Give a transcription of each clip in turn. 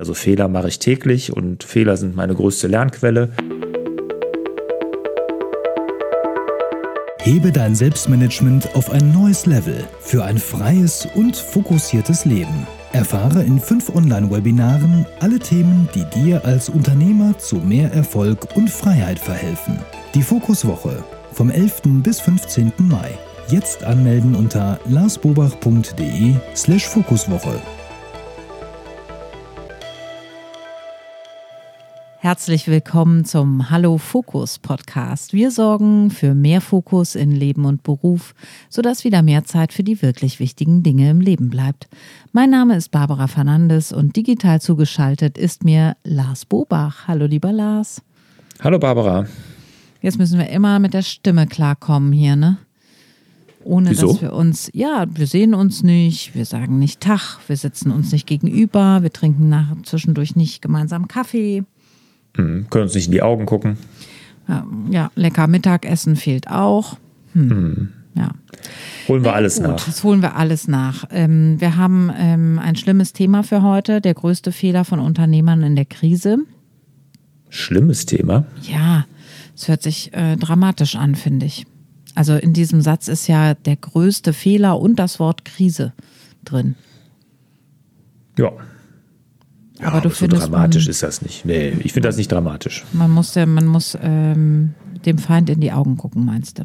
Also Fehler mache ich täglich und Fehler sind meine größte Lernquelle. Hebe dein Selbstmanagement auf ein neues Level für ein freies und fokussiertes Leben. Erfahre in fünf Online-Webinaren alle Themen, die dir als Unternehmer zu mehr Erfolg und Freiheit verhelfen. Die Fokuswoche vom 11. bis 15. Mai. Jetzt anmelden unter larsbobach.de Herzlich willkommen zum Hallo Fokus Podcast. Wir sorgen für mehr Fokus in Leben und Beruf, sodass wieder mehr Zeit für die wirklich wichtigen Dinge im Leben bleibt. Mein Name ist Barbara Fernandes und digital zugeschaltet ist mir Lars Bobach. Hallo lieber Lars. Hallo Barbara. Jetzt müssen wir immer mit der Stimme klarkommen hier, ne? Ohne Wieso? dass wir uns, ja, wir sehen uns nicht, wir sagen nicht Tag, wir sitzen uns nicht gegenüber, wir trinken nach, zwischendurch nicht gemeinsam Kaffee. Hm, können uns nicht in die Augen gucken. Ja, lecker Mittagessen fehlt auch. Hm. Ja. Holen wir alles gut, nach. Das holen wir alles nach. Ähm, wir haben ähm, ein schlimmes Thema für heute, der größte Fehler von Unternehmern in der Krise. Schlimmes Thema. Ja, es hört sich äh, dramatisch an, finde ich. Also in diesem Satz ist ja der größte Fehler und das Wort Krise drin. Ja. Ja, Aber du so findest, dramatisch man- ist das nicht. Nee, ich finde das nicht dramatisch. Man muss, ja- man muss ähm, dem Feind in die Augen gucken, meinst du?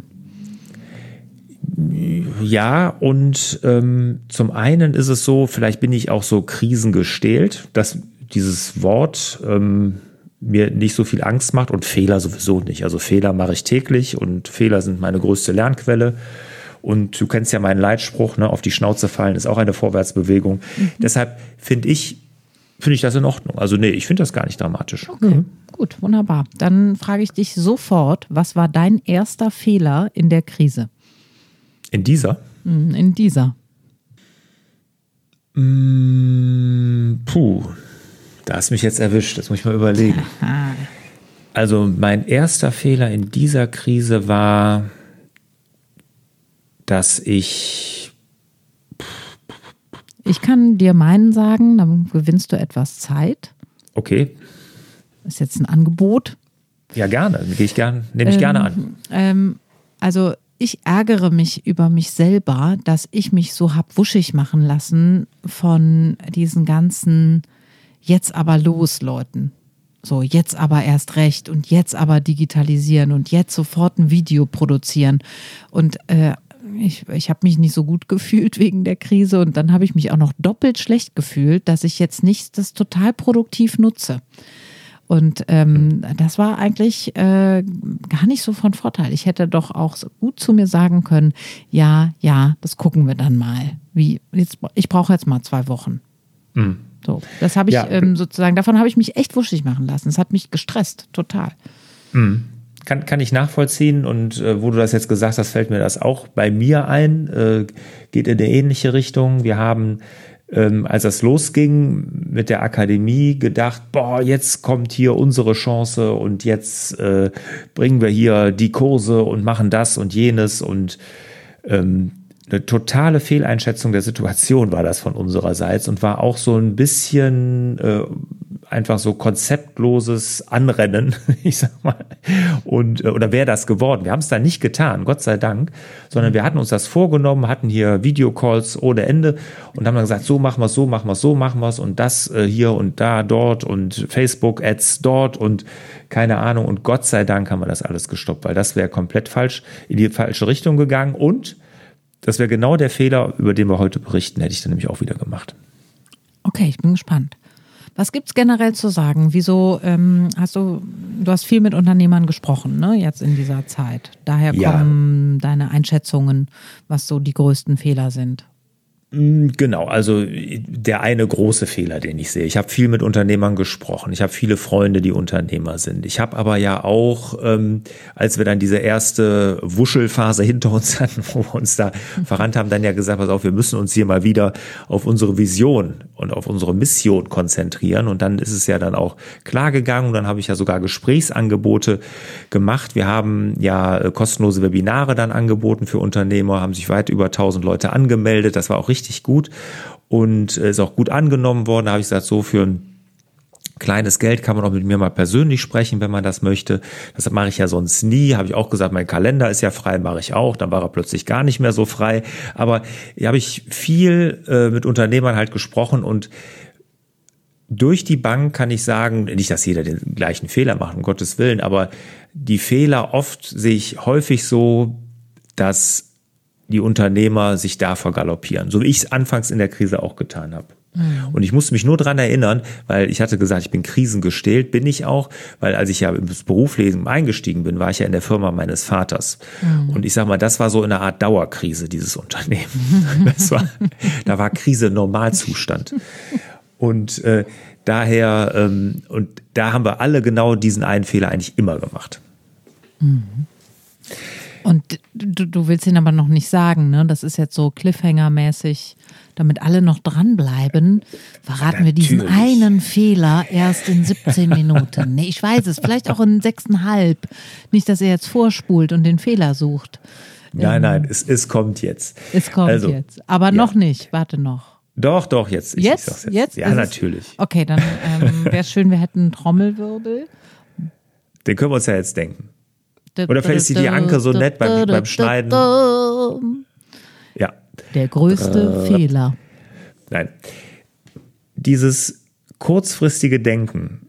Ja, und ähm, zum einen ist es so, vielleicht bin ich auch so krisengestählt, dass dieses Wort ähm, mir nicht so viel Angst macht und Fehler sowieso nicht. Also Fehler mache ich täglich und Fehler sind meine größte Lernquelle. Und du kennst ja meinen Leitspruch, ne, auf die Schnauze fallen ist auch eine Vorwärtsbewegung. Deshalb finde ich, finde ich das in Ordnung. Also nee, ich finde das gar nicht dramatisch. Okay, gut, wunderbar. Dann frage ich dich sofort, was war dein erster Fehler in der Krise? In dieser? Hm, In dieser. Mm, puh, da hast mich jetzt erwischt. Das muss ich mal überlegen. Also mein erster Fehler in dieser Krise war, dass ich Ich kann dir meinen sagen, dann gewinnst du etwas Zeit. okay, Ist jetzt ein Angebot. ja gerne, gehe ich gern, nehme ich gerne an. Ähm, also ich ärgere mich über mich selber, dass ich mich so hab wuschig machen lassen von diesen ganzen jetzt aber los Leuten. So, jetzt aber erst recht und jetzt aber digitalisieren und jetzt sofort ein Video produzieren. Und äh, ich, ich habe mich nicht so gut gefühlt wegen der Krise und dann habe ich mich auch noch doppelt schlecht gefühlt, dass ich jetzt nicht das total produktiv nutze. Und ähm, das war eigentlich äh, gar nicht so von Vorteil. Ich hätte doch auch gut zu mir sagen können, ja, ja, das gucken wir dann mal. Wie jetzt, ich brauche jetzt mal zwei Wochen. So, das habe ich Ja. ähm, sozusagen, davon habe ich mich echt wuschig machen lassen. Es hat mich gestresst, total. Kann, kann ich nachvollziehen und äh, wo du das jetzt gesagt hast, fällt mir das auch bei mir ein, äh, geht in eine ähnliche Richtung. Wir haben, ähm, als das losging mit der Akademie, gedacht, boah, jetzt kommt hier unsere Chance und jetzt äh, bringen wir hier die Kurse und machen das und jenes und ähm, eine totale Fehleinschätzung der Situation war das von unsererseits und war auch so ein bisschen äh, einfach so konzeptloses Anrennen, ich sag mal. Und äh, oder wäre das geworden? Wir haben es da nicht getan, Gott sei Dank, sondern wir hatten uns das vorgenommen, hatten hier Videocalls ohne Ende und haben dann gesagt, so machen wir es, so machen wir es, so machen wir es und das äh, hier und da dort und Facebook-Ads dort und keine Ahnung. Und Gott sei Dank haben wir das alles gestoppt, weil das wäre komplett falsch in die falsche Richtung gegangen und das wäre genau der Fehler, über den wir heute berichten, hätte ich dann nämlich auch wieder gemacht. Okay, ich bin gespannt. Was gibt's generell zu sagen? Wieso ähm, hast du, du hast viel mit Unternehmern gesprochen, ne, jetzt in dieser Zeit. Daher Ja. kommen deine Einschätzungen, was so die größten Fehler sind. Genau, also der eine große Fehler, den ich sehe. Ich habe viel mit Unternehmern gesprochen. Ich habe viele Freunde, die Unternehmer sind. Ich habe aber ja auch, ähm, als wir dann diese erste Wuschelphase hinter uns hatten, wo wir uns da verrannt haben, dann ja gesagt, pass auf, wir müssen uns hier mal wieder auf unsere Vision und auf unsere Mission konzentrieren. Und dann ist es ja dann auch klar gegangen. Und dann habe ich ja sogar Gesprächsangebote gemacht. Wir haben ja äh, kostenlose Webinare dann angeboten für Unternehmer, haben sich weit über 1000 Leute angemeldet. Das war auch richtig gut und äh, ist auch gut angenommen worden. Da habe ich gesagt, so für ein Kleines Geld kann man auch mit mir mal persönlich sprechen, wenn man das möchte. Das mache ich ja sonst nie. Habe ich auch gesagt, mein Kalender ist ja frei, mache ich auch. Dann war er plötzlich gar nicht mehr so frei. Aber hier habe ich viel äh, mit Unternehmern halt gesprochen und durch die Bank kann ich sagen, nicht, dass jeder den gleichen Fehler macht, um Gottes Willen, aber die Fehler oft sehe ich häufig so, dass die Unternehmer sich da vergaloppieren, so wie ich es anfangs in der Krise auch getan habe. Und ich musste mich nur dran erinnern, weil ich hatte gesagt, ich bin krisengestählt, bin ich auch, weil als ich ja ins Berufsleben eingestiegen bin, war ich ja in der Firma meines Vaters. Mhm. Und ich sag mal, das war so eine Art Dauerkrise, dieses Unternehmen. Das war, da war Krise Normalzustand. Und äh, daher, ähm, und da haben wir alle genau diesen einen Fehler eigentlich immer gemacht. Mhm. Und du, du willst ihn aber noch nicht sagen, ne? Das ist jetzt so Cliffhanger-mäßig, damit alle noch dranbleiben. Verraten wir diesen einen Fehler erst in 17 Minuten. Nee, ich weiß es, vielleicht auch in sechseinhalb. Nicht, dass er jetzt vorspult und den Fehler sucht. Nein, ähm, nein, es, es kommt jetzt. Es kommt also, jetzt. Aber ja. noch nicht, warte noch. Doch, doch, jetzt. Ich, jetzt? jetzt? jetzt? Ja, natürlich. Okay, dann ähm, wäre es schön, wir hätten einen Trommelwirbel. Den können wir uns ja jetzt denken. Oder vielleicht ist die Anke so nett beim, beim Schneiden. Ja. Der größte äh, Fehler. Nein. Dieses kurzfristige Denken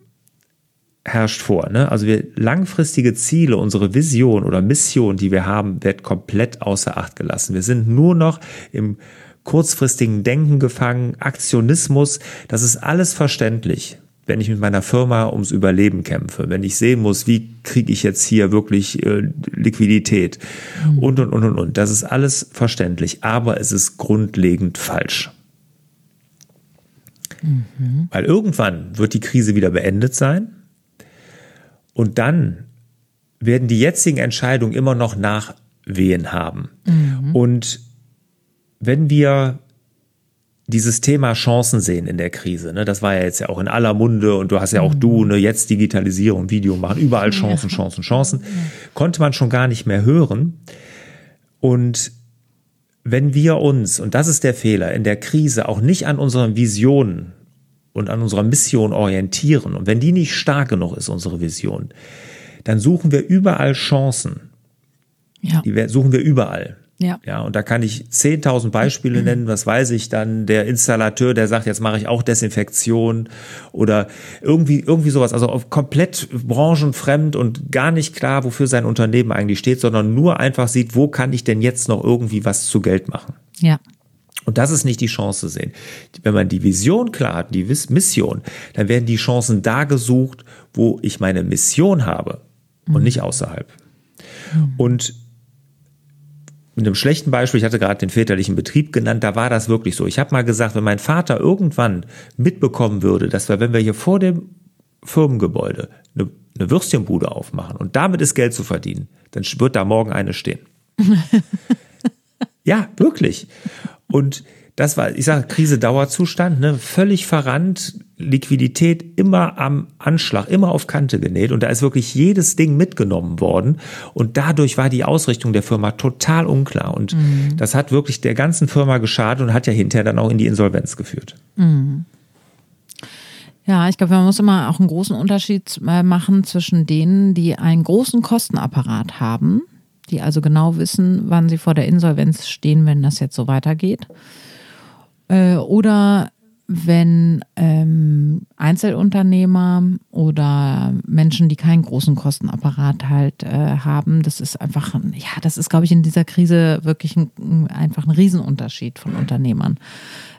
herrscht vor. Ne? Also wir langfristige Ziele, unsere Vision oder Mission, die wir haben, wird komplett außer Acht gelassen. Wir sind nur noch im kurzfristigen Denken gefangen, Aktionismus, das ist alles verständlich wenn ich mit meiner Firma ums Überleben kämpfe, wenn ich sehen muss, wie kriege ich jetzt hier wirklich äh, Liquidität mhm. und, und, und, und, und. Das ist alles verständlich, aber es ist grundlegend falsch. Mhm. Weil irgendwann wird die Krise wieder beendet sein und dann werden die jetzigen Entscheidungen immer noch Nachwehen haben. Mhm. Und wenn wir dieses Thema Chancen sehen in der Krise, ne, das war ja jetzt ja auch in aller Munde und du hast ja auch mhm. du, ne, jetzt Digitalisierung, Video machen, überall Chancen, ja. Chancen, Chancen, ja. konnte man schon gar nicht mehr hören. Und wenn wir uns, und das ist der Fehler, in der Krise auch nicht an unseren Visionen und an unserer Mission orientieren, und wenn die nicht stark genug ist, unsere Vision, dann suchen wir überall Chancen. Ja. Die suchen wir überall. Ja. Ja, und da kann ich 10.000 Beispiele nennen. Was weiß ich dann? Der Installateur, der sagt, jetzt mache ich auch Desinfektion oder irgendwie, irgendwie sowas. Also komplett branchenfremd und gar nicht klar, wofür sein Unternehmen eigentlich steht, sondern nur einfach sieht, wo kann ich denn jetzt noch irgendwie was zu Geld machen? Ja. Und das ist nicht die Chance sehen. Wenn man die Vision klar hat, die Mission, dann werden die Chancen da gesucht, wo ich meine Mission habe und mhm. nicht außerhalb. Mhm. Und mit einem schlechten Beispiel, ich hatte gerade den väterlichen Betrieb genannt, da war das wirklich so. Ich habe mal gesagt, wenn mein Vater irgendwann mitbekommen würde, dass wir, wenn wir hier vor dem Firmengebäude eine, eine Würstchenbude aufmachen und damit ist Geld zu verdienen, dann wird da morgen eine stehen. ja, wirklich. Und das war, ich sage, Krise Dauerzustand, ne, völlig verrannt, Liquidität immer am Anschlag, immer auf Kante genäht und da ist wirklich jedes Ding mitgenommen worden und dadurch war die Ausrichtung der Firma total unklar und mhm. das hat wirklich der ganzen Firma geschadet und hat ja hinterher dann auch in die Insolvenz geführt. Mhm. Ja, ich glaube, man muss immer auch einen großen Unterschied äh, machen zwischen denen, die einen großen Kostenapparat haben, die also genau wissen, wann sie vor der Insolvenz stehen, wenn das jetzt so weitergeht äh, oder wenn ähm, Einzelunternehmer oder Menschen, die keinen großen Kostenapparat halt äh, haben, das ist einfach, ja, das ist, glaube ich, in dieser Krise wirklich ein, einfach ein Riesenunterschied von Unternehmern.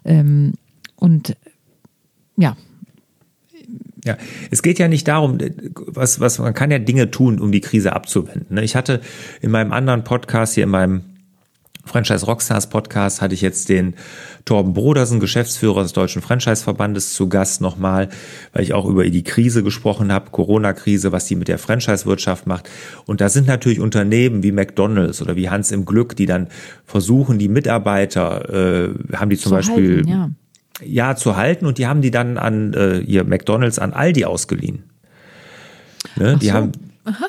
Ähm, und ja. Ja, es geht ja nicht darum, was, was, man kann ja Dinge tun, um die Krise abzuwenden. Ne? Ich hatte in meinem anderen Podcast hier, in meinem Franchise Rockstars Podcast hatte ich jetzt den Torben Brodersen, Geschäftsführer des Deutschen Franchise-Verbandes, zu Gast nochmal, weil ich auch über die Krise gesprochen habe, Corona-Krise, was die mit der Franchise-Wirtschaft macht. Und da sind natürlich Unternehmen wie McDonalds oder wie Hans im Glück, die dann versuchen, die Mitarbeiter, äh, haben die zum zu Beispiel halten, ja. ja. zu halten und die haben die dann an äh, ihr McDonalds an Aldi ausgeliehen. Ne? Die so. haben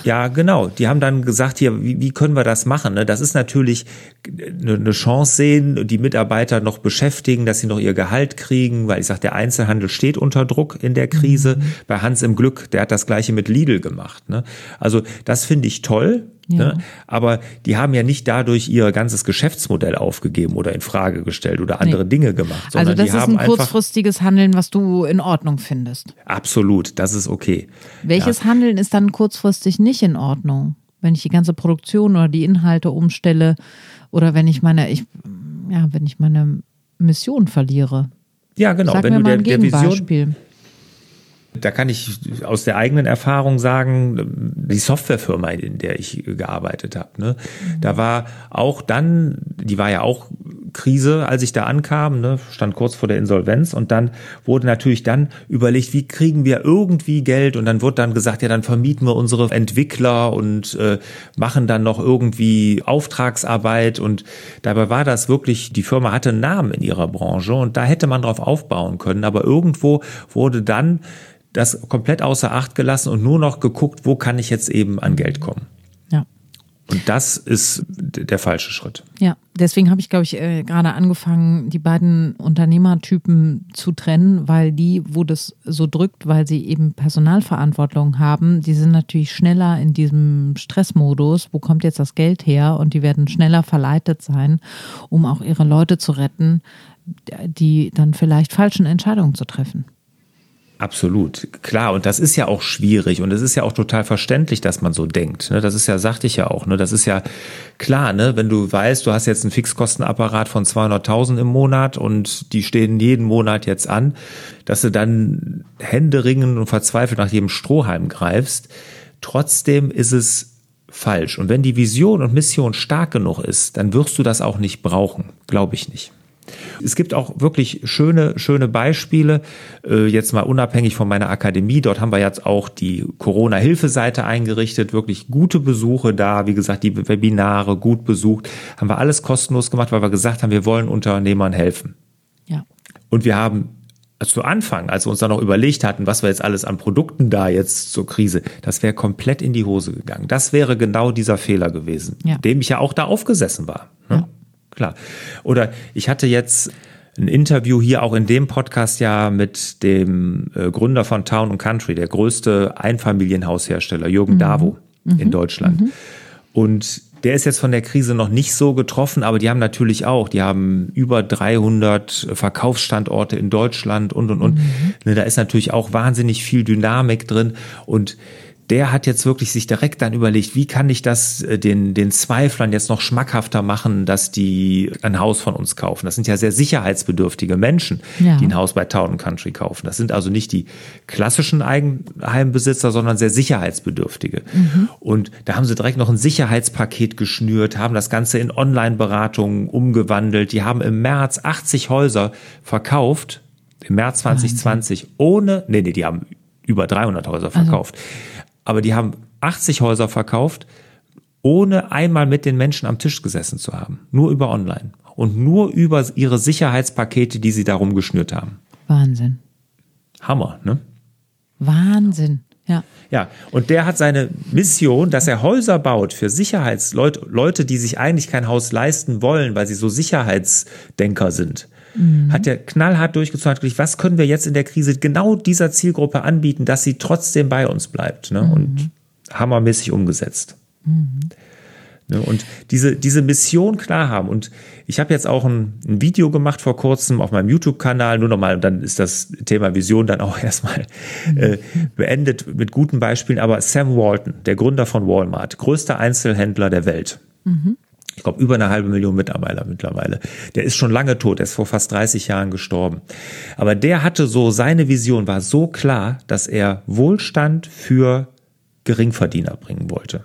Ja, genau. Die haben dann gesagt, hier, wie, wie können wir das machen? Ne? Das ist natürlich eine, eine Chance sehen, die Mitarbeiter noch beschäftigen, dass sie noch ihr Gehalt kriegen, weil ich sage, der Einzelhandel steht unter Druck in der Krise. Mhm. Bei Hans im Glück, der hat das gleiche mit Lidl gemacht. Ne? Also das finde ich toll. Ja. Ne? Aber die haben ja nicht dadurch ihr ganzes Geschäftsmodell aufgegeben oder in Frage gestellt oder andere nee. Dinge gemacht. Also das ist ein kurzfristiges Handeln, was du in Ordnung findest. Absolut, das ist okay. Welches ja. Handeln ist dann kurzfristig nicht in Ordnung? Wenn ich die ganze Produktion oder die Inhalte umstelle oder wenn ich meine, ich, ja, wenn ich meine Mission verliere. Ja, genau. Sag wenn mir du mal der, ein Gegenbeispiel. Der Vision da kann ich aus der eigenen Erfahrung sagen, die Softwarefirma, in der ich gearbeitet habe, ne, da war auch dann, die war ja auch Krise, als ich da ankam, ne, stand kurz vor der Insolvenz und dann wurde natürlich dann überlegt, wie kriegen wir irgendwie Geld? Und dann wurde dann gesagt, ja, dann vermieten wir unsere Entwickler und äh, machen dann noch irgendwie Auftragsarbeit. Und dabei war das wirklich, die Firma hatte einen Namen in ihrer Branche und da hätte man drauf aufbauen können, aber irgendwo wurde dann das komplett außer Acht gelassen und nur noch geguckt, wo kann ich jetzt eben an Geld kommen. Ja. Und das ist der falsche Schritt. Ja, deswegen habe ich, glaube ich, äh, gerade angefangen, die beiden Unternehmertypen zu trennen, weil die, wo das so drückt, weil sie eben Personalverantwortung haben, die sind natürlich schneller in diesem Stressmodus. Wo kommt jetzt das Geld her? Und die werden schneller verleitet sein, um auch ihre Leute zu retten, die dann vielleicht falschen Entscheidungen zu treffen. Absolut, klar. Und das ist ja auch schwierig und es ist ja auch total verständlich, dass man so denkt. Ne? Das ist ja, sagte ich ja auch, ne? das ist ja klar, ne? wenn du weißt, du hast jetzt einen Fixkostenapparat von 200.000 im Monat und die stehen jeden Monat jetzt an, dass du dann händeringend und verzweifelt nach jedem Strohhalm greifst. Trotzdem ist es falsch. Und wenn die Vision und Mission stark genug ist, dann wirst du das auch nicht brauchen. Glaube ich nicht. Es gibt auch wirklich schöne, schöne Beispiele, äh, jetzt mal unabhängig von meiner Akademie. Dort haben wir jetzt auch die Corona-Hilfeseite eingerichtet, wirklich gute Besuche da, wie gesagt, die Webinare gut besucht, haben wir alles kostenlos gemacht, weil wir gesagt haben, wir wollen Unternehmern helfen. Ja. Und wir haben zu Anfang, als wir uns dann noch überlegt hatten, was wir jetzt alles an Produkten da jetzt zur Krise, das wäre komplett in die Hose gegangen. Das wäre genau dieser Fehler gewesen, ja. dem ich ja auch da aufgesessen war. Ne? Ja klar. Oder ich hatte jetzt ein Interview hier auch in dem Podcast ja mit dem äh, Gründer von Town and Country, der größte Einfamilienhaushersteller, Jürgen mhm. Davo mhm. in Deutschland. Mhm. Und der ist jetzt von der Krise noch nicht so getroffen, aber die haben natürlich auch, die haben über 300 Verkaufsstandorte in Deutschland und, und, und. Mhm. Ne, da ist natürlich auch wahnsinnig viel Dynamik drin und der hat jetzt wirklich sich direkt dann überlegt, wie kann ich das äh, den, den Zweiflern jetzt noch schmackhafter machen, dass die ein Haus von uns kaufen. Das sind ja sehr sicherheitsbedürftige Menschen, ja. die ein Haus bei Town Country kaufen. Das sind also nicht die klassischen Eigenheimbesitzer, sondern sehr sicherheitsbedürftige. Mhm. Und da haben sie direkt noch ein Sicherheitspaket geschnürt, haben das Ganze in Online-Beratungen umgewandelt. Die haben im März 80 Häuser verkauft, im März 2020, Wahnsinn. ohne, nee, nee, die haben über 300 Häuser also verkauft. Also aber die haben 80 Häuser verkauft, ohne einmal mit den Menschen am Tisch gesessen zu haben. Nur über online. Und nur über ihre Sicherheitspakete, die sie darum geschnürt haben. Wahnsinn. Hammer, ne? Wahnsinn. Ja. Ja, und der hat seine Mission, dass er Häuser baut für Sicherheitsleute, Leute, die sich eigentlich kein Haus leisten wollen, weil sie so Sicherheitsdenker sind mhm. hat er knallhart durchgezogen, hat was können wir jetzt in der Krise genau dieser Zielgruppe anbieten, dass sie trotzdem bei uns bleibt. Ne? Mhm. Und hammermäßig umgesetzt. Mhm. Ne? Und diese, diese Mission klar haben. Und ich habe jetzt auch ein, ein, Video gemacht vor kurzem auf meinem YouTube-Kanal, nur nochmal, dann ist das Thema Vision dann auch erstmal äh, beendet mit guten Beispielen. Aber Sam Walton, der Gründer von Walmart, größter Einzelhändler der Welt. Mhm ich glaube, über eine halbe Million Mitarbeiter mittlerweile. Der ist schon lange tot, er ist vor fast 30 Jahren gestorben. Aber der hatte so, seine Vision war so klar, dass er Wohlstand für Geringverdiener bringen wollte.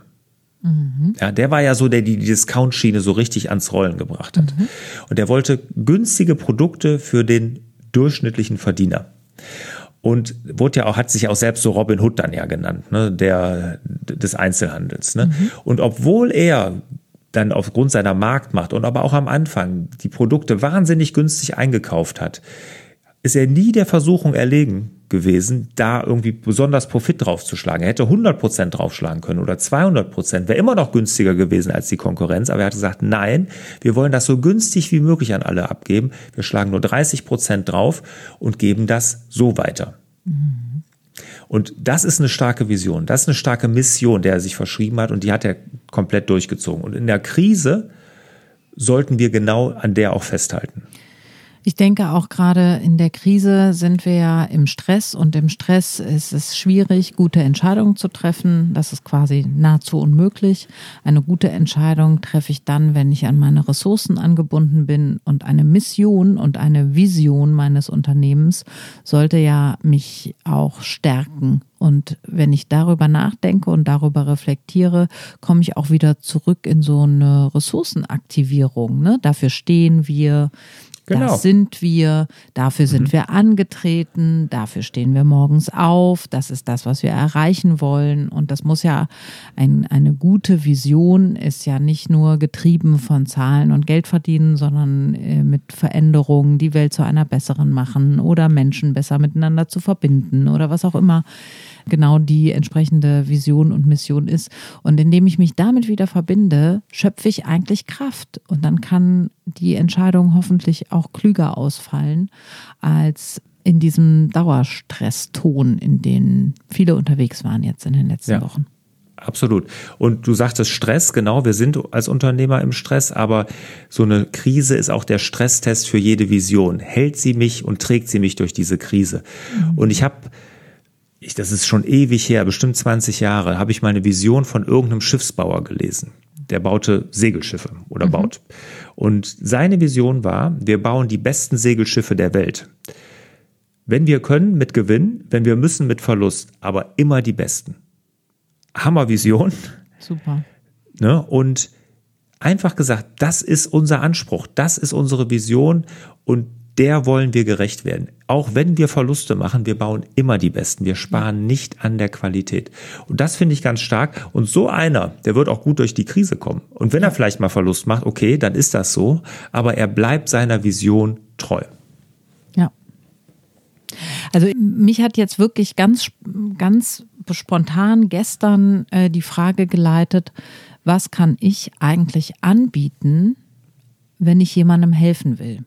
Mhm. Ja, der war ja so, der die, die Discount-Schiene so richtig ans Rollen gebracht hat. Mhm. Und der wollte günstige Produkte für den durchschnittlichen Verdiener. Und wurde ja auch, hat sich auch selbst so Robin Hood dann ja genannt, ne, der des Einzelhandels. Ne? Mhm. Und obwohl er dann aufgrund seiner Marktmacht und aber auch am Anfang die Produkte wahnsinnig günstig eingekauft hat, ist er nie der Versuchung erlegen gewesen, da irgendwie besonders Profit draufzuschlagen. Er hätte 100 Prozent draufschlagen können oder 200 Prozent, wäre immer noch günstiger gewesen als die Konkurrenz. Aber er hat gesagt, nein, wir wollen das so günstig wie möglich an alle abgeben. Wir schlagen nur 30 Prozent drauf und geben das so weiter. Mhm. Und das ist eine starke Vision, das ist eine starke Mission, der er sich verschrieben hat und die hat er komplett durchgezogen. Und in der Krise sollten wir genau an der auch festhalten. Ich denke auch gerade in der Krise sind wir ja im Stress und im Stress ist es schwierig, gute Entscheidungen zu treffen. Das ist quasi nahezu unmöglich. Eine gute Entscheidung treffe ich dann, wenn ich an meine Ressourcen angebunden bin und eine Mission und eine Vision meines Unternehmens sollte ja mich auch stärken. Und wenn ich darüber nachdenke und darüber reflektiere, komme ich auch wieder zurück in so eine Ressourcenaktivierung. Ne? Dafür stehen wir, Genau. Das sind wir, dafür sind mhm. wir angetreten, dafür stehen wir morgens auf, das ist das, was wir erreichen wollen. Und das muss ja ein, eine gute Vision ist ja nicht nur getrieben von Zahlen und Geld verdienen, sondern äh, mit Veränderungen die Welt zu einer besseren machen oder Menschen besser miteinander zu verbinden oder was auch immer genau die entsprechende Vision und Mission ist. Und indem ich mich damit wieder verbinde, schöpfe ich eigentlich Kraft. Und dann kann die Entscheidung hoffentlich auch klüger ausfallen als in diesem Dauerstresston, in dem viele unterwegs waren jetzt in den letzten ja. Wochen. Absolut. Und du sagtest Stress, genau, wir sind als Unternehmer im Stress, aber so eine Krise ist auch der Stresstest für jede Vision. Hält sie mich und trägt sie mich durch diese Krise? Mhm. Und ich habe ich, das ist schon ewig her, bestimmt 20 Jahre, habe ich meine Vision von irgendeinem Schiffsbauer gelesen. Der baute Segelschiffe oder mhm. baut. Und seine Vision war, wir bauen die besten Segelschiffe der Welt. Wenn wir können, mit Gewinn, wenn wir müssen, mit Verlust, aber immer die besten. Hammervision. Super. Ne? Und einfach gesagt, das ist unser Anspruch, das ist unsere Vision und der wollen wir gerecht werden. Auch wenn wir Verluste machen, wir bauen immer die besten. Wir sparen nicht an der Qualität. Und das finde ich ganz stark. Und so einer, der wird auch gut durch die Krise kommen. Und wenn er vielleicht mal Verlust macht, okay, dann ist das so. Aber er bleibt seiner Vision treu. Ja. Also mich hat jetzt wirklich ganz, ganz spontan gestern äh, die Frage geleitet, was kann ich eigentlich anbieten, wenn ich jemandem helfen will?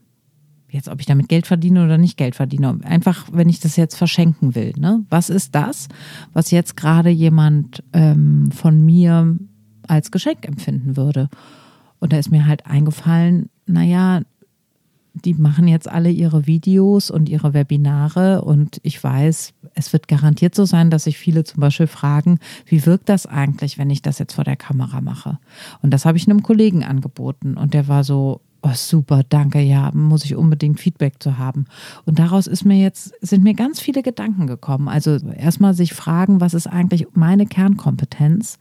Jetzt, ob ich damit Geld verdiene oder nicht Geld verdiene, einfach, wenn ich das jetzt verschenken will. Ne? Was ist das, was jetzt gerade jemand ähm, von mir als Geschenk empfinden würde? Und da ist mir halt eingefallen, naja, die machen jetzt alle ihre Videos und ihre Webinare und ich weiß, es wird garantiert so sein, dass sich viele zum Beispiel fragen, wie wirkt das eigentlich, wenn ich das jetzt vor der Kamera mache? Und das habe ich einem Kollegen angeboten und der war so, oh super, danke, ja, muss ich unbedingt Feedback zu haben. Und daraus ist mir jetzt, sind mir ganz viele Gedanken gekommen. Also erstmal sich fragen, was ist eigentlich meine Kernkompetenz?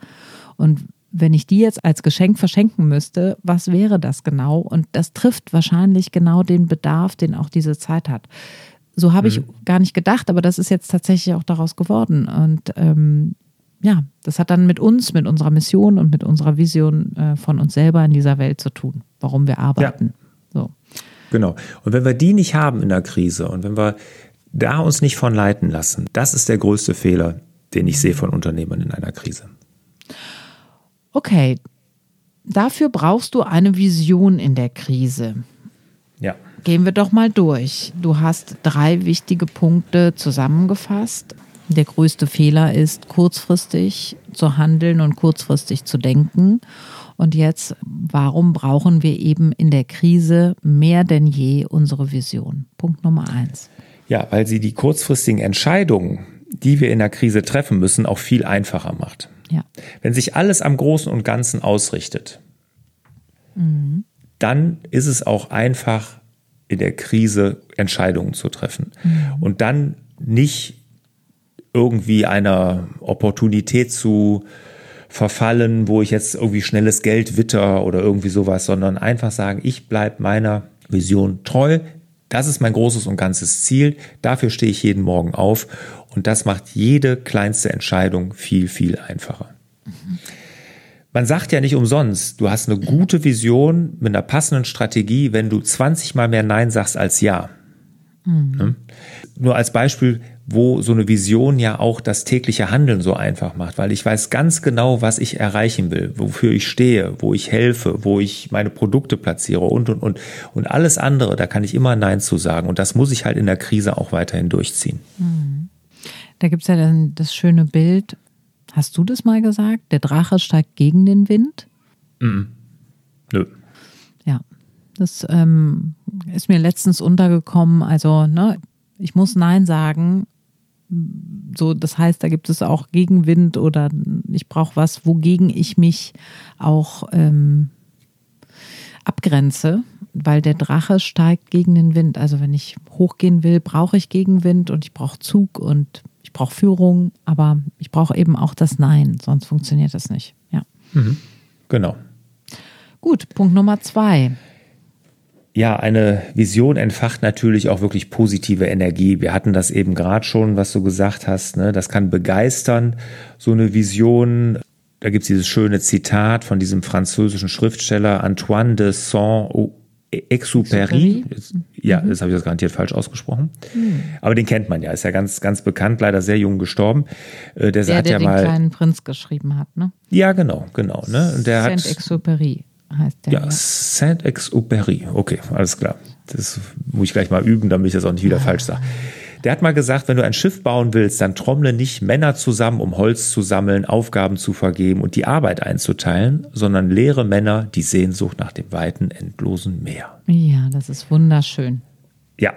Und wenn ich die jetzt als Geschenk verschenken müsste, was wäre das genau? Und das trifft wahrscheinlich genau den Bedarf, den auch diese Zeit hat. So habe ich mhm. gar nicht gedacht, aber das ist jetzt tatsächlich auch daraus geworden. Und ähm, ja, das hat dann mit uns, mit unserer Mission und mit unserer Vision äh, von uns selber in dieser Welt zu tun, warum wir arbeiten. Ja. So. Genau. Und wenn wir die nicht haben in der Krise und wenn wir da uns nicht von leiten lassen, das ist der größte Fehler, den ich sehe von Unternehmern in einer Krise. Okay, dafür brauchst du eine Vision in der Krise. Ja. Gehen wir doch mal durch. Du hast drei wichtige Punkte zusammengefasst. Der größte Fehler ist, kurzfristig zu handeln und kurzfristig zu denken. Und jetzt, warum brauchen wir eben in der Krise mehr denn je unsere Vision? Punkt Nummer eins. Ja, weil sie die kurzfristigen Entscheidungen, die wir in der Krise treffen müssen, auch viel einfacher macht. Ja. Wenn sich alles am Großen und Ganzen ausrichtet, mhm. dann ist es auch einfach, in der Krise Entscheidungen zu treffen. Mhm. Und dann nicht irgendwie einer Opportunität zu verfallen, wo ich jetzt irgendwie schnelles Geld witter oder irgendwie sowas, sondern einfach sagen, ich bleibe meiner Vision treu. Das ist mein großes und ganzes Ziel. Dafür stehe ich jeden Morgen auf und das macht jede kleinste Entscheidung viel, viel einfacher. Mhm. Man sagt ja nicht umsonst, du hast eine gute Vision mit einer passenden Strategie, wenn du 20 mal mehr Nein sagst als Ja. Ne? Nur als Beispiel, wo so eine Vision ja auch das tägliche Handeln so einfach macht, weil ich weiß ganz genau, was ich erreichen will, wofür ich stehe, wo ich helfe, wo ich meine Produkte platziere und, und, und. Und alles andere, da kann ich immer Nein zu sagen. Und das muss ich halt in der Krise auch weiterhin durchziehen. Da gibt es ja dann das schöne Bild, hast du das mal gesagt? Der Drache steigt gegen den Wind? Nö. Ja, das ähm, ist mir letztens untergekommen. Also, ne, ich muss Nein sagen. So, das heißt, da gibt es auch Gegenwind oder ich brauche was, wogegen ich mich auch ähm, abgrenze, weil der Drache steigt gegen den Wind. Also wenn ich hochgehen will, brauche ich Gegenwind und ich brauche Zug und ich brauche Führung, aber ich brauche eben auch das Nein, sonst funktioniert das nicht. Ja. Genau. Gut, Punkt Nummer zwei. Ja, eine Vision entfacht natürlich auch wirklich positive Energie. Wir hatten das eben gerade schon, was du gesagt hast. Ne? Das kann begeistern, so eine Vision. Da gibt's dieses schöne Zitat von diesem französischen Schriftsteller Antoine de Saint-Exupéry. Ja, das habe ich das garantiert falsch ausgesprochen. Aber den kennt man ja, ist ja ganz, ganz bekannt, leider sehr jung gestorben. Äh, Der, Der, hat der ja den mal. kleinen Prinz geschrieben hat, ne? Ja, genau, genau. Ne? Und der. Saint-Exupéry heißt der. Ja, Saint-Exupéry. Okay, alles klar. Das muss ich gleich mal üben, damit ich das auch nicht wieder falsch sage. Der hat mal gesagt, wenn du ein Schiff bauen willst, dann trommle nicht Männer zusammen, um Holz zu sammeln, Aufgaben zu vergeben und die Arbeit einzuteilen, sondern lehre Männer die Sehnsucht nach dem weiten, endlosen Meer. Ja, das ist wunderschön. Ja.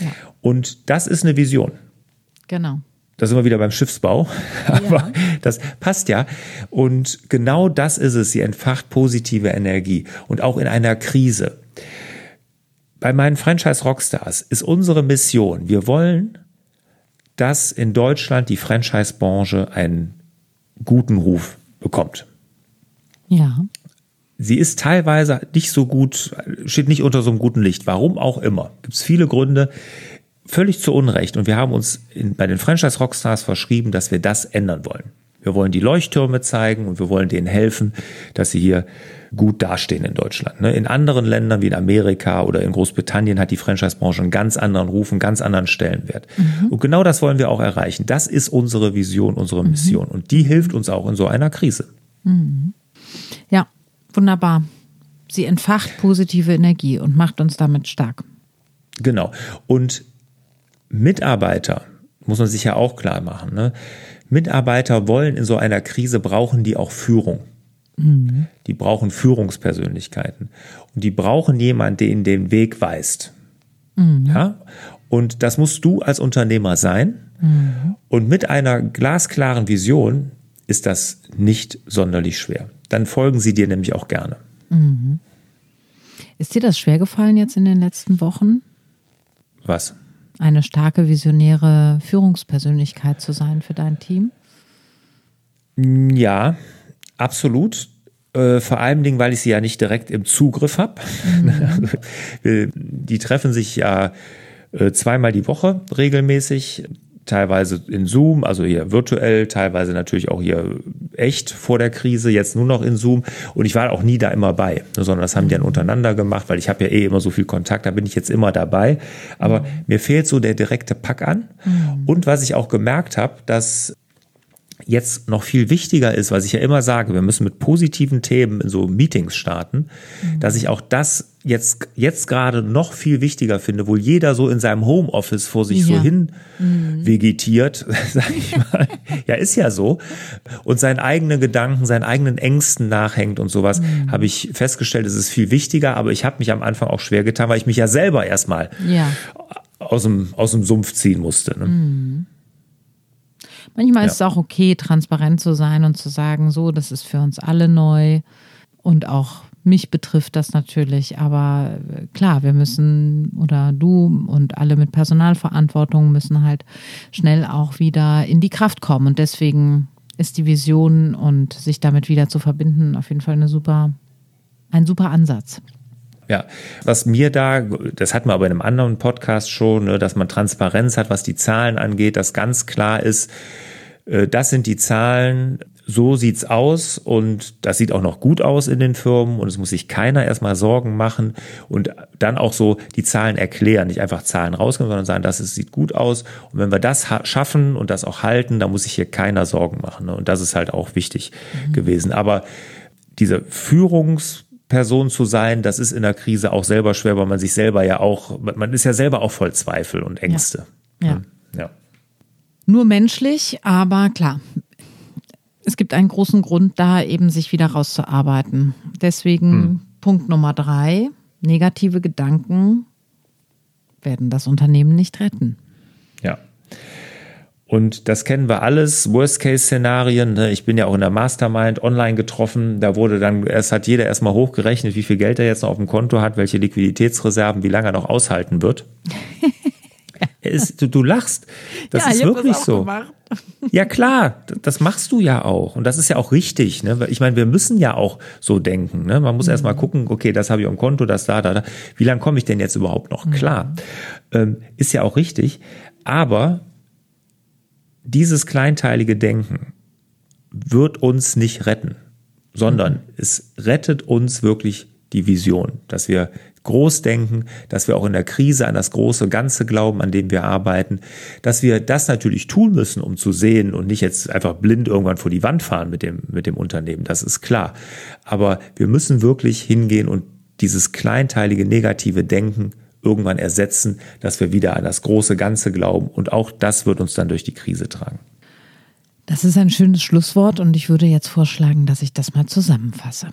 Ja. Und das ist eine Vision. Genau. Da sind wir wieder beim Schiffsbau. Aber das passt ja. Und genau das ist es. Sie entfacht positive Energie. Und auch in einer Krise. Bei meinen Franchise Rockstars ist unsere Mission, wir wollen, dass in Deutschland die Franchise-Branche einen guten Ruf bekommt. Ja. Sie ist teilweise nicht so gut, steht nicht unter so einem guten Licht. Warum auch immer. Gibt es viele Gründe. Völlig zu Unrecht. Und wir haben uns in, bei den Franchise Rockstars verschrieben, dass wir das ändern wollen. Wir wollen die Leuchttürme zeigen und wir wollen denen helfen, dass sie hier gut dastehen in Deutschland. ne? In anderen Ländern wie in Amerika oder in Großbritannien hat die Franchise-Branche einen ganz anderen Ruf, einen ganz anderen Stellenwert. Und genau das wollen wir auch erreichen. Das ist unsere Vision, unsere Mission. Und die hilft uns auch in so einer Krise. Ja, wunderbar. Sie entfacht positive Energie und macht uns damit stark. Genau. Und Mitarbeiter, muss man sich ja auch klar machen, ne? Mitarbeiter wollen in so einer Krise, brauchen die auch Führung. Die brauchen Führungspersönlichkeiten. Und die brauchen jemanden, der ihnen den Weg weist. Ja? Und das musst du als Unternehmer sein. Und mit einer glasklaren Vision ist das nicht sonderlich schwer. Dann folgen sie dir nämlich auch gerne. Ist dir das schwergefallen jetzt in den letzten Wochen, Was? Eine starke visionäre Führungspersönlichkeit zu sein für dein Team? Ja, absolut. Äh, vor allem Dingen, weil ich sie ja nicht direkt im Zugriff habe. die treffen sich ja äh, zweimal die Woche regelmäßig, teilweise in Zoom, also hier virtuell, teilweise natürlich auch hier echt vor der Krise, jetzt nur noch in Zoom. Und ich war auch nie da immer bei, sondern das haben die dann untereinander gemacht, weil ich habe ja eh immer so viel Kontakt, da bin ich jetzt immer dabei. Aber mir fehlt so der direkte Pack an. Und was ich auch gemerkt habe, dass jetzt noch viel wichtiger ist, was ich ja immer sage, wir müssen mit positiven Themen in so Meetings starten, dass ich auch das jetzt, jetzt gerade noch viel wichtiger finde, wo jeder so in seinem Homeoffice vor sich so Ja. hin vegetiert, sag ich mal. ja, ist ja so. Und seinen eigenen Gedanken, seinen eigenen Ängsten nachhängt und sowas, habe ich festgestellt, es ist viel wichtiger, aber ich habe mich am Anfang auch schwer getan, weil ich mich ja selber erstmal Ja. aus dem, aus dem Sumpf ziehen musste. Ne? Manchmal Ja. ist es auch okay, transparent zu sein und zu sagen, so, das ist für uns alle neu und auch mich betrifft das natürlich. Aber äh, klar, wir müssen oder du und alle mit Personalverantwortung müssen halt schnell auch wieder in die Kraft kommen. Und deswegen ist die Vision und sich damit wieder zu verbinden auf jeden Fall eine super, ein super Ansatz. Ja, was mir da, das hatten wir aber in einem anderen Podcast schon, ne, dass man Transparenz hat, was die Zahlen angeht, dass ganz klar ist, äh, das sind die Zahlen, so sieht's aus und das sieht auch noch gut aus in den Firmen und es muss sich keiner erstmal Sorgen machen und dann auch so die Zahlen erklären, nicht einfach Zahlen rausgeben, sondern sagen, das ist, sieht gut aus und wenn wir das schaffen und das auch halten, dann muss sich hier keiner Sorgen machen ne? und das ist halt auch wichtig mhm. gewesen. Aber diese Führungsperson zu sein, das ist in der Krise auch selber schwer, weil man sich selber ja auch, man ist ja selber auch voll Zweifel und Ängste. ja. ja. ja. Nur menschlich, aber klar, es gibt einen großen Grund da, eben sich wieder rauszuarbeiten. Deswegen hm. Punkt Nummer drei, negative Gedanken werden das Unternehmen nicht retten. Ja. Und das kennen wir alles, Worst-Case-Szenarien. Ne? Ich bin ja auch in der Mastermind online getroffen. Da wurde dann, es hat jeder erstmal hochgerechnet, wie viel Geld er jetzt noch auf dem Konto hat, welche Liquiditätsreserven, wie lange er noch aushalten wird. ist, du, du lachst. Das ja, ist wirklich so. Gemacht. Ja klar, das machst du ja auch. Und das ist ja auch richtig. Ne? Ich meine, wir müssen ja auch so denken. Ne? Man muss mhm. erst mal gucken, okay, das habe ich am Konto, das da, da, da. Wie lange komme ich denn jetzt überhaupt noch? Mhm. Klar. Ähm, ist ja auch richtig. Aber dieses kleinteilige Denken wird uns nicht retten, sondern mhm. es rettet uns wirklich die Vision, dass wir groß denken, dass wir auch in der Krise an das große Ganze glauben, an dem wir arbeiten, dass wir das natürlich tun müssen, um zu sehen und nicht jetzt einfach blind irgendwann vor die Wand fahren mit dem, mit dem Unternehmen. Das ist klar. Aber wir müssen wirklich hingehen und dieses kleinteilige negative Denken irgendwann ersetzen, dass wir wieder an das große Ganze glauben. Und auch das wird uns dann durch die Krise tragen. Das ist ein schönes Schlusswort und ich würde jetzt vorschlagen, dass ich das mal zusammenfasse.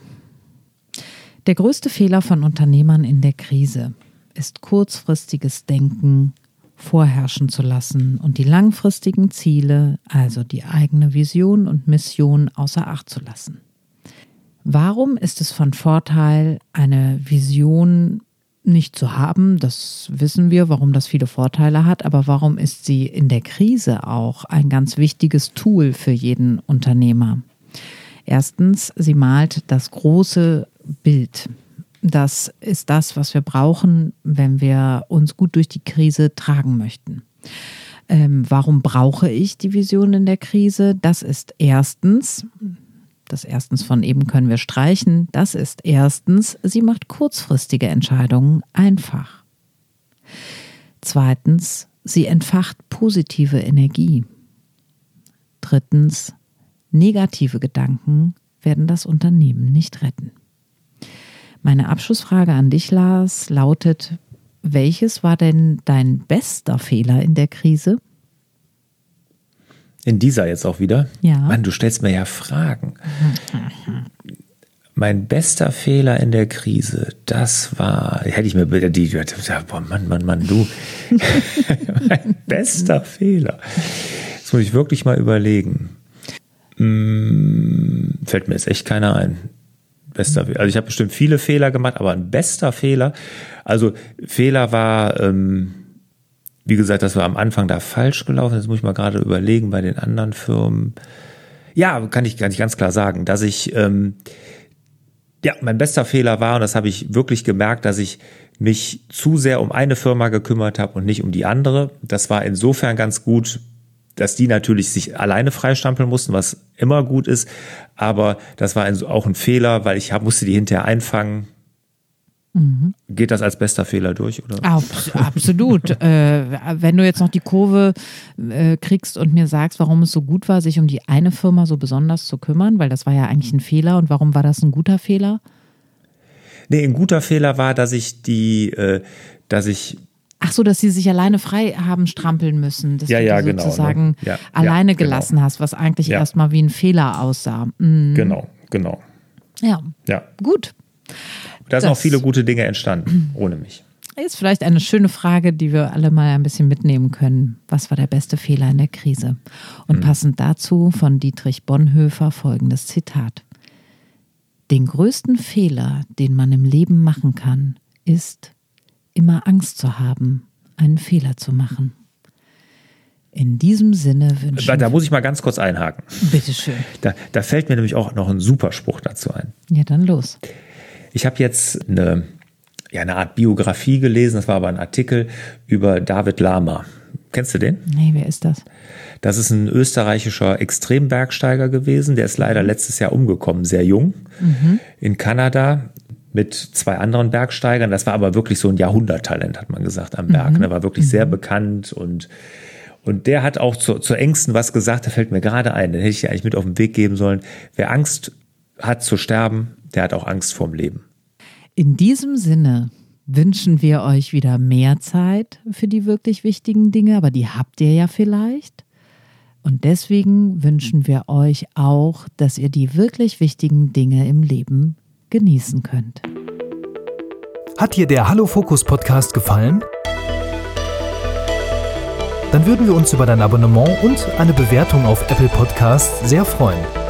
Der größte Fehler von Unternehmern in der Krise ist kurzfristiges Denken vorherrschen zu lassen und die langfristigen Ziele, also die eigene Vision und Mission außer Acht zu lassen. Warum ist es von Vorteil, eine Vision nicht zu haben? Das wissen wir, warum das viele Vorteile hat, aber warum ist sie in der Krise auch ein ganz wichtiges Tool für jeden Unternehmer? Erstens, sie malt das große Bild. Das ist das, was wir brauchen, wenn wir uns gut durch die Krise tragen möchten. Ähm, warum brauche ich die Vision in der Krise? Das ist erstens, das erstens von eben können wir streichen, das ist erstens, sie macht kurzfristige Entscheidungen einfach. Zweitens, sie entfacht positive Energie. Drittens, negative Gedanken werden das Unternehmen nicht retten. Meine Abschlussfrage an dich, Lars, lautet, welches war denn dein bester Fehler in der Krise? In dieser jetzt auch wieder? Ja. Mann, du stellst mir ja Fragen. mein bester Fehler in der Krise, das war, hätte ich mir bitte die, boah, Mann, Mann, Mann, du. mein bester Fehler. Das muss ich wirklich mal überlegen. Hm, fällt mir jetzt echt keiner ein. Bester Fehler. Also ich habe bestimmt viele Fehler gemacht, aber ein bester Fehler. Also Fehler war, ähm, wie gesagt, das war am Anfang da falsch gelaufen. Das muss ich mal gerade überlegen bei den anderen Firmen. Ja, kann ich, kann ich ganz klar sagen, dass ich, ähm, ja, mein bester Fehler war, und das habe ich wirklich gemerkt, dass ich mich zu sehr um eine Firma gekümmert habe und nicht um die andere. Das war insofern ganz gut, dass die natürlich sich alleine freistampeln mussten, was immer gut ist. Aber das war ein, auch ein Fehler, weil ich musste die hinterher einfangen. Mhm. Geht das als bester Fehler durch, oder? Absolut. äh, wenn du jetzt noch die Kurve äh, kriegst und mir sagst, warum es so gut war, sich um die eine Firma so besonders zu kümmern, weil das war ja eigentlich ein Fehler. Und warum war das ein guter Fehler? Nee, ein guter Fehler war, dass ich die, äh, dass ich Ach so, dass sie sich alleine frei haben strampeln müssen, dass ja, du ja, die genau, sozusagen ne? ja, alleine genau. gelassen hast, was eigentlich ja. erstmal wie ein Fehler aussah. Mhm. Genau, genau. Ja. Ja. Gut. Da sind auch viele gute Dinge entstanden, ohne mich. Ist vielleicht eine schöne Frage, die wir alle mal ein bisschen mitnehmen können. Was war der beste Fehler in der Krise? Und mhm. passend dazu von Dietrich Bonhoeffer folgendes Zitat. Den größten Fehler, den man im Leben machen kann, ist, immer Angst zu haben, einen Fehler zu machen. In diesem Sinne wünsche ich. Da muss ich mal ganz kurz einhaken. Bitteschön. Da, da fällt mir nämlich auch noch ein Superspruch dazu ein. Ja, dann los. Ich habe jetzt eine, ja, eine Art Biografie gelesen, das war aber ein Artikel über David Lama. Kennst du den? Nee, wer ist das? Das ist ein österreichischer Extrembergsteiger gewesen. Der ist leider letztes Jahr umgekommen, sehr jung, mhm. in Kanada mit zwei anderen Bergsteigern. Das war aber wirklich so ein Jahrhunderttalent, hat man gesagt, am Berg. Mhm. Der war wirklich mhm. sehr bekannt und und der hat auch zu, zur Ängsten was gesagt, der fällt mir gerade ein, den hätte ich eigentlich mit auf den Weg geben sollen. Wer Angst hat zu sterben, der hat auch Angst vorm Leben. In diesem Sinne wünschen wir euch wieder mehr Zeit für die wirklich wichtigen Dinge, aber die habt ihr ja vielleicht. Und deswegen wünschen wir euch auch, dass ihr die wirklich wichtigen Dinge im Leben genießen könnt. Hat dir der Hallo Fokus Podcast gefallen? Dann würden wir uns über dein Abonnement und eine Bewertung auf Apple Podcasts sehr freuen.